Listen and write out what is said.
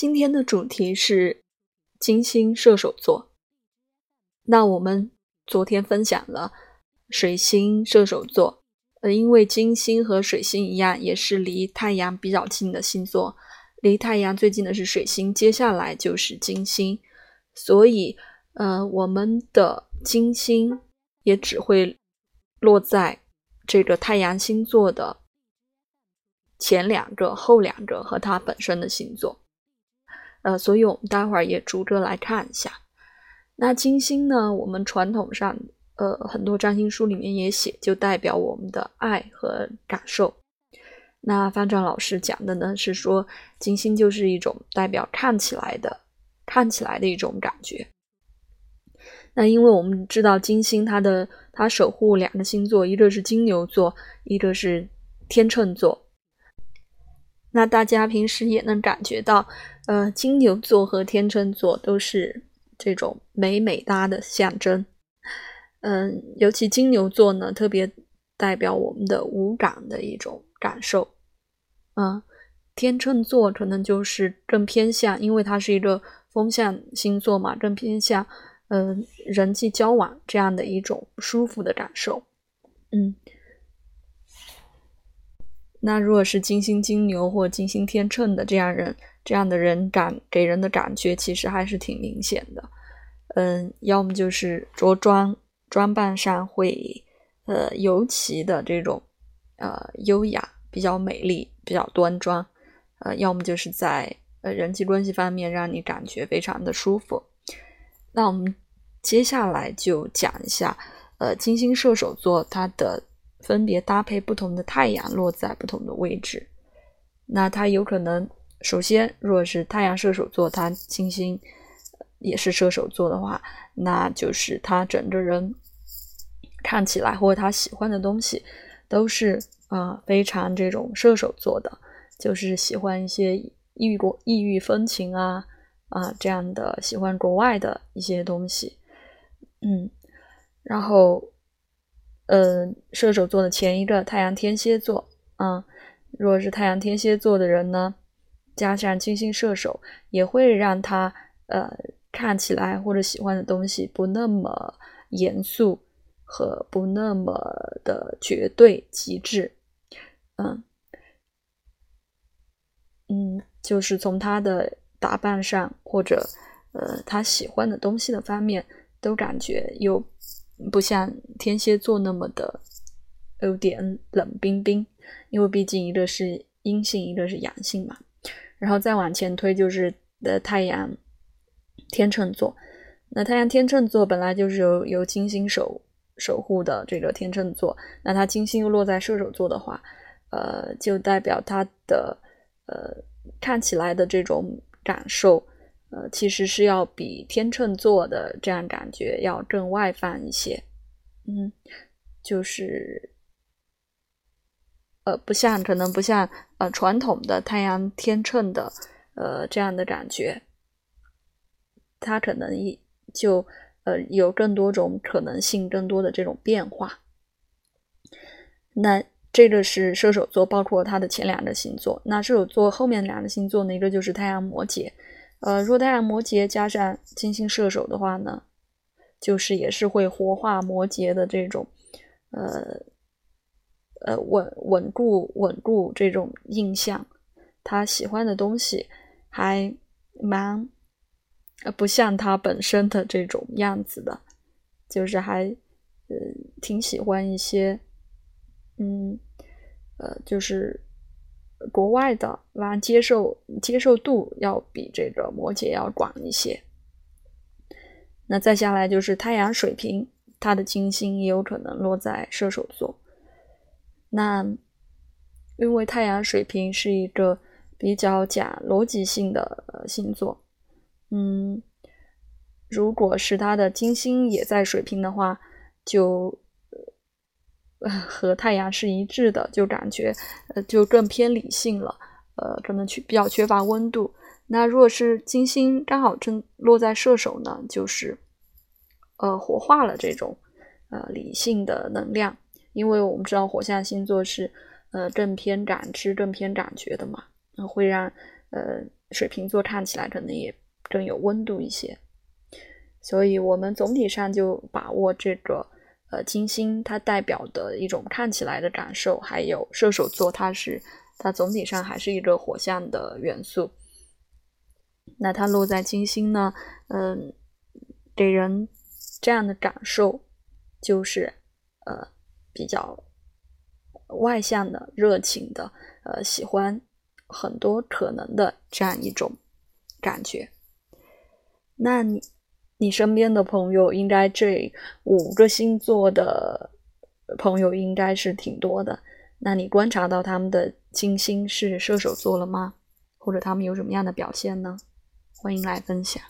今天的主题是金星射手座。那我们昨天分享了水星射手座，呃，因为金星和水星一样，也是离太阳比较近的星座，离太阳最近的是水星，接下来就是金星，所以，呃，我们的金星也只会落在这个太阳星座的前两个、后两个和它本身的星座。呃，所以我们待会儿也逐个来看一下。那金星呢？我们传统上，呃，很多占星书里面也写，就代表我们的爱和感受。那方丈老师讲的呢，是说金星就是一种代表看起来的、看起来的一种感觉。那因为我们知道金星它的它守护两个星座，一个是金牛座，一个是天秤座。那大家平时也能感觉到。呃，金牛座和天秤座都是这种美美哒的象征。嗯，尤其金牛座呢，特别代表我们的无感的一种感受。嗯，天秤座可能就是更偏向，因为它是一个风象星座嘛，更偏向嗯人际交往这样的一种舒服的感受。嗯。那如果是金星金牛或金星天秤的这样人，这样的人感给人的感觉其实还是挺明显的。嗯，要么就是着装装扮上会呃尤其的这种呃优雅，比较美丽，比较端庄。呃，要么就是在呃人际关系方面让你感觉非常的舒服。那我们接下来就讲一下呃金星射手座它的。分别搭配不同的太阳落在不同的位置，那它有可能首先，如果是太阳射手座，它金星也是射手座的话，那就是他整个人看起来或者他喜欢的东西都是啊非常这种射手座的，就是喜欢一些异国异域风情啊啊这样的，喜欢国外的一些东西，嗯，然后。呃，射手座的前一个太阳天蝎座，啊，如果是太阳天蝎座的人呢，加上金星射手，也会让他呃看起来或者喜欢的东西不那么严肃和不那么的绝对极致，嗯嗯，就是从他的打扮上或者呃他喜欢的东西的方面，都感觉有。不像天蝎座那么的有点冷冰冰，因为毕竟一个是阴性，一个是阳性嘛。然后再往前推就是的太阳天秤座，那太阳天秤座本来就是由由金星守守护的这个天秤座，那它金星又落在射手座的话，呃，就代表它的呃看起来的这种感受。呃，其实是要比天秤座的这样感觉要更外放一些，嗯，就是，呃，不像可能不像呃传统的太阳天秤的呃这样的感觉，它可能一就呃有更多种可能性，更多的这种变化。那这个是射手座，包括它的前两个星座。那射手座后面两个星座呢，一个就是太阳摩羯。呃，若太阳摩羯加上金星射手的话呢，就是也是会活化摩羯的这种，呃呃稳稳固稳固这种印象。他喜欢的东西还蛮呃不像他本身的这种样子的，就是还呃挺喜欢一些，嗯呃就是。国外的那接受接受度要比这个摩羯要广一些。那再下来就是太阳水瓶，它的金星也有可能落在射手座。那因为太阳水瓶是一个比较讲逻辑性的星座，嗯，如果是它的金星也在水瓶的话，就。和太阳是一致的，就感觉呃就更偏理性了，呃可能缺比较缺乏温度。那如果是金星刚好正落在射手呢，就是呃活化了这种呃理性的能量，因为我们知道火象星座是呃更偏感知、更偏感觉的嘛，会让呃水瓶座看起来可能也更有温度一些。所以，我们总体上就把握这个呃金星它代表的一种看起来的感受，还有射手座它是它总体上还是一个火象的元素。那它落在金星呢，嗯，给人这样的感受就是呃比较外向的、热情的，呃喜欢很多可能的这样一种感觉。那你？你身边的朋友，应该这五个星座的朋友应该是挺多的。那你观察到他们的金星是射手座了吗？或者他们有什么样的表现呢？欢迎来分享。